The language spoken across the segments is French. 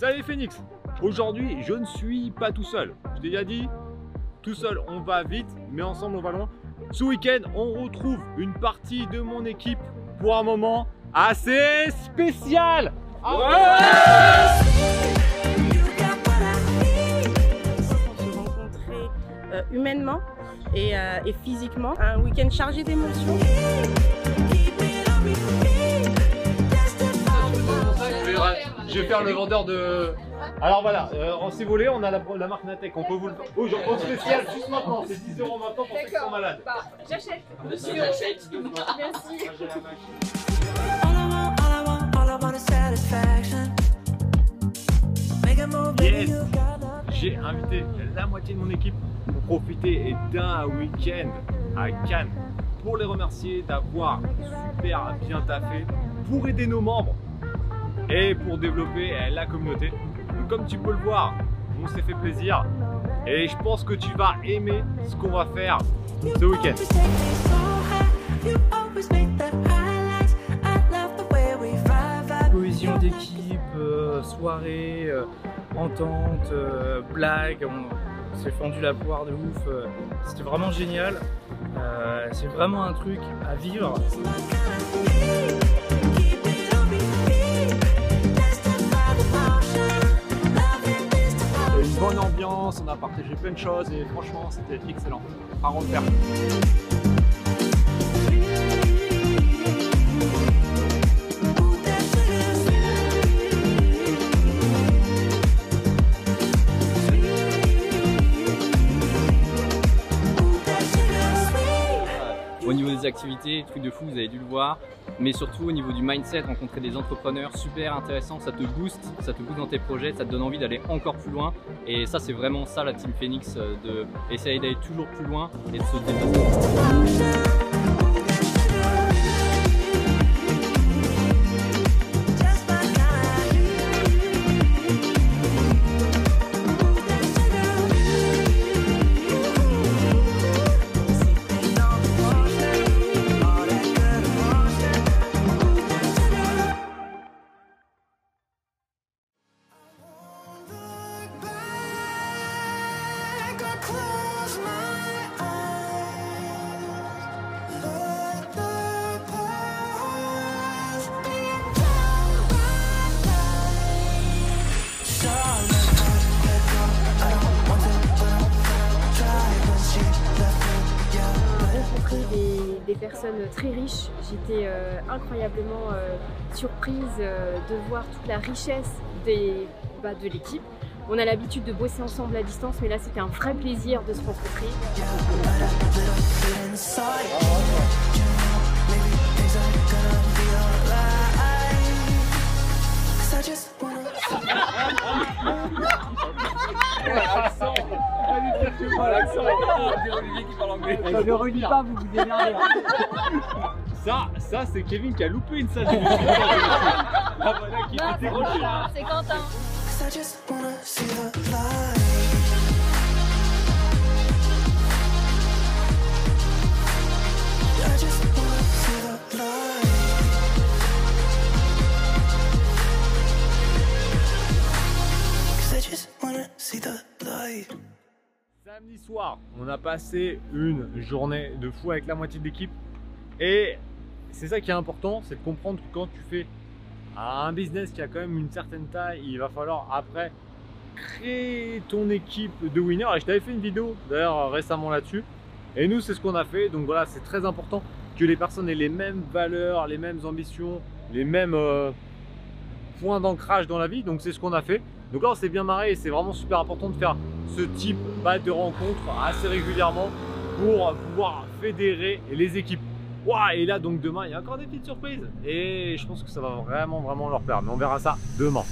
Salut Phoenix Aujourd'hui, je ne suis pas tout seul. Je t'ai déjà dit, tout seul on va vite, mais ensemble on va loin. Ce week-end, on retrouve une partie de mon équipe pour un moment assez spécial. Ah se rencontrer euh, humainement et, euh, et physiquement. Un week-end chargé d'émotions. Je vais faire le vendeur de. Alors voilà, euh, si vous voulez, on a la, la marque Natec, on peut vous le. Oh, j'en prends spécial juste maintenant, c'est 10 euros maintenant pour ceux qui sont malades. Bah, j'achète. Monsieur, j'achète. Merci. Yes J'ai invité la moitié de mon équipe pour profiter d'un week-end à Cannes pour les remercier d'avoir super bien taffé pour aider nos membres et pour développer la communauté. Comme tu peux le voir, on s'est fait plaisir et je pense que tu vas aimer ce qu'on va faire ce week-end. cohésion d'équipe, euh, soirée, euh, entente, euh, blague, on s'est fendu la poire de ouf, c'était vraiment génial, c'est vraiment un truc à vivre. On a partagé plein de choses et franchement c'était excellent. À refaire. Au niveau des activités, truc de fou, vous avez dû le voir. Mais surtout au niveau du mindset, rencontrer des entrepreneurs super intéressants, ça te booste, ça te booste dans tes projets, ça te donne envie d'aller encore plus loin. Et ça, c'est vraiment ça la Team Phoenix, euh, de essayer d'aller toujours plus loin et de se dépasser. Des, personnes très riches. J'étais euh, incroyablement euh, surprise euh, de voir toute la richesse bah, de l'équipe. On a l'habitude de bosser ensemble à distance, mais là c'était un vrai plaisir de se rencontrer. Je le relis pas, vous vous démerdez. Ça, ça c'est Kevin qui a loupé une salle de musique. Ah voilà, qui était déroché. C'est Quentin. Samedi soir, on a passé une journée de fou avec la moitié de l'équipe. Et c'est ça qui est important, c'est de comprendre que quand tu fais un business qui a quand même une certaine taille, il va falloir après créer ton équipe de winners. Je t'avais fait une vidéo d'ailleurs récemment là-dessus. Et nous, c'est ce qu'on a fait. Donc voilà, c'est très important que les personnes aient les mêmes valeurs, les mêmes ambitions, les mêmes euh, points d'ancrage dans la vie. Donc c'est ce qu'on a fait. Donc là, on s'est bien marré et c'est vraiment super important de faire ce type de rencontres assez régulièrement pour pouvoir fédérer les équipes. Et là, donc demain, il y a encore des petites surprises et je pense que ça va vraiment, vraiment leur plaire. Mais on verra ça demain.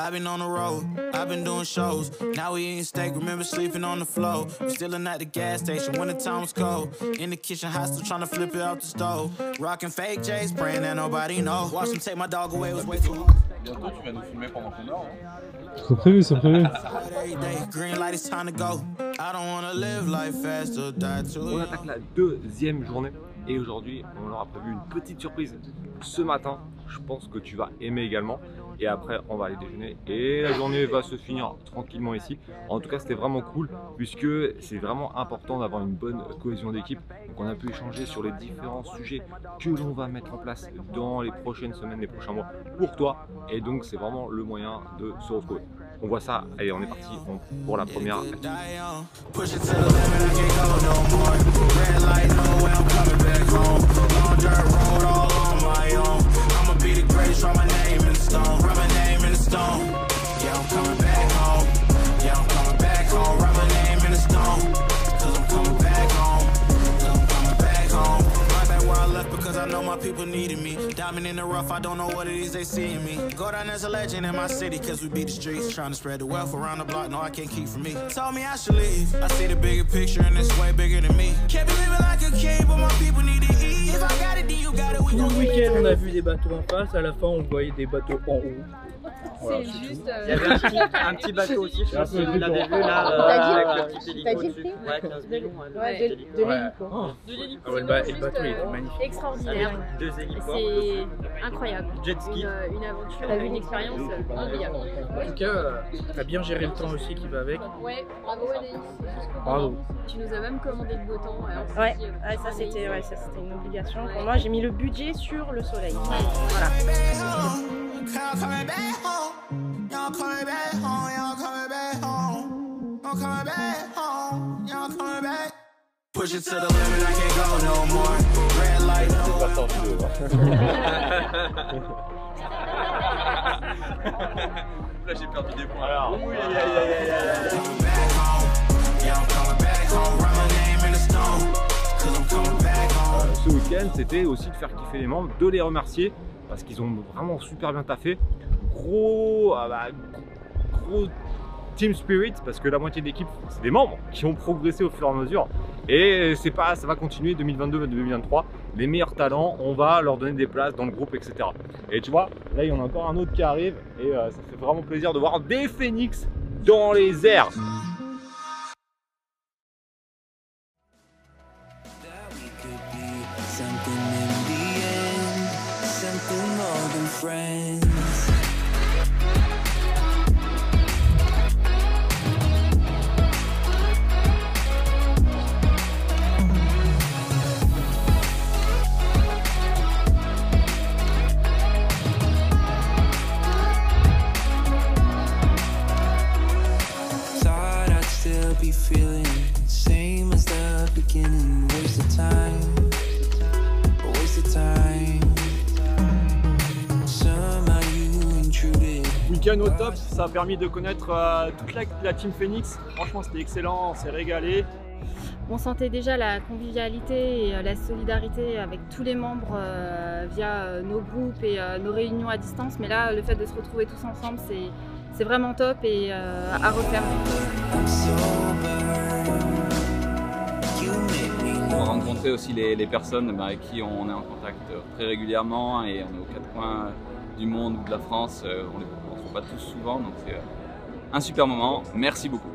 I've been on the road. I've been doing shows. Now we eating steak, remember sleeping on the floor. We Stealing at the gas station when the time was cold. In the kitchen, hot still trying to flip it out the stove. Rocking fake J's, praying that nobody know. Watch them take my dog away, was way too hard. Bientôt, tu vas nous filmer pendant qu'on dort. hein. C'est prévu, c'est prévu. On attaque la deuxième journée et aujourd'hui on leur a prévu une petite surprise ce matin. Je pense que tu vas aimer également. Et après on va aller déjeuner et la journée va se finir tranquillement ici. En tout cas c'était vraiment cool puisque c'est vraiment important d'avoir une bonne cohésion d'équipe. Donc on a pu échanger sur les différents sujets que l'on va mettre en place dans les prochaines semaines, les prochains mois pour toi. Et donc c'est vraiment le moyen de se retrouver. On voit ça, allez on est parti pour la première my people needed me. Diamond in the rough, I don't know what it is they see in me. Go down as a legend in my city cause we beat the streets. Trying to spread the wealth around the block, no, I can't keep from me. Told me I should leave. I see the bigger picture and it's way bigger than me. Can't be living like a king, but my people need to eat. If I got it, then you got it. We Tout gon' le week-end, on a vu des bateaux en face. À la fin, on voyait des bateaux en haut. Voilà, C'est juste. euh, Il y avait un petit, un petit bateau aussi, je sais pas si vous l'avez vu là, T'as dit- euh, avec le petit hélico dessus. Ouais, 15 millions. Ouais, de, Ouais. l'hélico. Oh. de l'hélico. Ah ouais, le, ba- et le bateau il était magnifique. Extraordinaire. Avec deux hélicos. C'est incroyable. Jet ski. Une, une aventure, une expérience incroyable. En tout cas, euh, t'as bien géré le temps aussi qui va avec. Ouais, bravo Anaïs. jusqu'au Bravo. Tu nous as même commandé le beau temps. alors s'est Ouais, euh, ça ouais, euh, c'était une obligation. Pour moi, j'ai mis le budget sur le soleil. Voilà. Y'all coming back home. Y'all coming back home. Y'all coming back home. I'm coming back home. Y'all coming back. Push it to the limit, I can't go no more. Red light, no Là, j'ai perdu des points. Alors, coming back home. Yeah, I'm coming back home. Write my name in the stone. Cause I'm coming back home. ce week-end, c'était aussi de faire kiffer les membres, de les remercier qu'ils ont vraiment super bien taffé. Gros, euh, bah, gros team spirit parce que la moitié de l'équipe, c'est des membres qui ont progressé au fur et à mesure. Et c'est pas, ça va continuer 2022-2023. Les meilleurs talents, on va leur donner des places dans le groupe, etc. Et tu vois, là il y en a encore un autre qui arrive et euh, ça fait vraiment plaisir de voir des phénix dans les airs. Week-end au top, ça a permis de connaître euh, toute la, la team Phoenix. Franchement, c'était excellent, on s'est régalé. On sentait déjà la convivialité et euh, la solidarité avec tous les membres euh, via nos groupes et euh, nos réunions à distance. Mais là, le fait de se retrouver tous ensemble, c'est vraiment top et à refaire. On va rencontrer aussi les, les personnes bah, avec qui on est en contact très régulièrement et on est aux quatre coins du monde ou de la France. On pas tous souvent, donc c'est euh, un super moment. Merci beaucoup.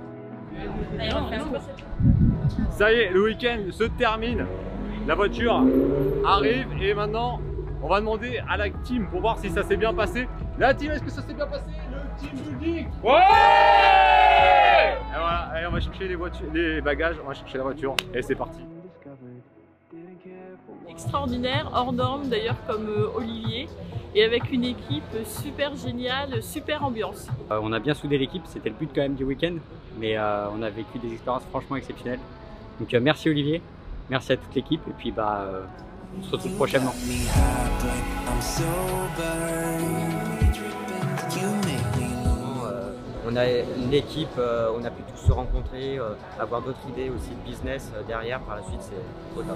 Ça y est, le week-end se termine. La voiture arrive et maintenant on va demander à la team pour voir si ça s'est bien passé. La team, est-ce que ça s'est bien passé? Le team building Ouais Et voilà, allez, on va chercher les, voitures, les bagages, on va chercher la voiture et c'est parti. Extraordinaire, hors norme d'ailleurs comme euh, Olivier et avec une équipe super géniale, super ambiance. Euh, on a bien soudé l'équipe, c'était le but quand même du week-end, mais euh, on a vécu des expériences franchement exceptionnelles. Donc euh, merci Olivier, merci à toute l'équipe et puis bah euh, on se retrouve prochainement. On a l'équipe, euh, on a pu tous se rencontrer, euh, avoir d'autres idées aussi de business euh, derrière par la suite, c'est end.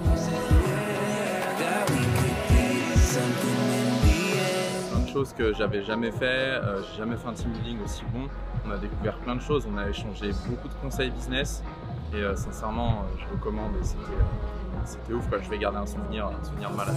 Plein de choses que j'avais jamais fait. Euh, j'ai jamais fait un team building aussi bon. On a découvert plein de choses. On a échangé beaucoup de conseils business. Et euh, sincèrement, euh, je recommande. et C'était euh, c'était ouf. Quoi. Je vais garder un souvenir, un souvenir de malade.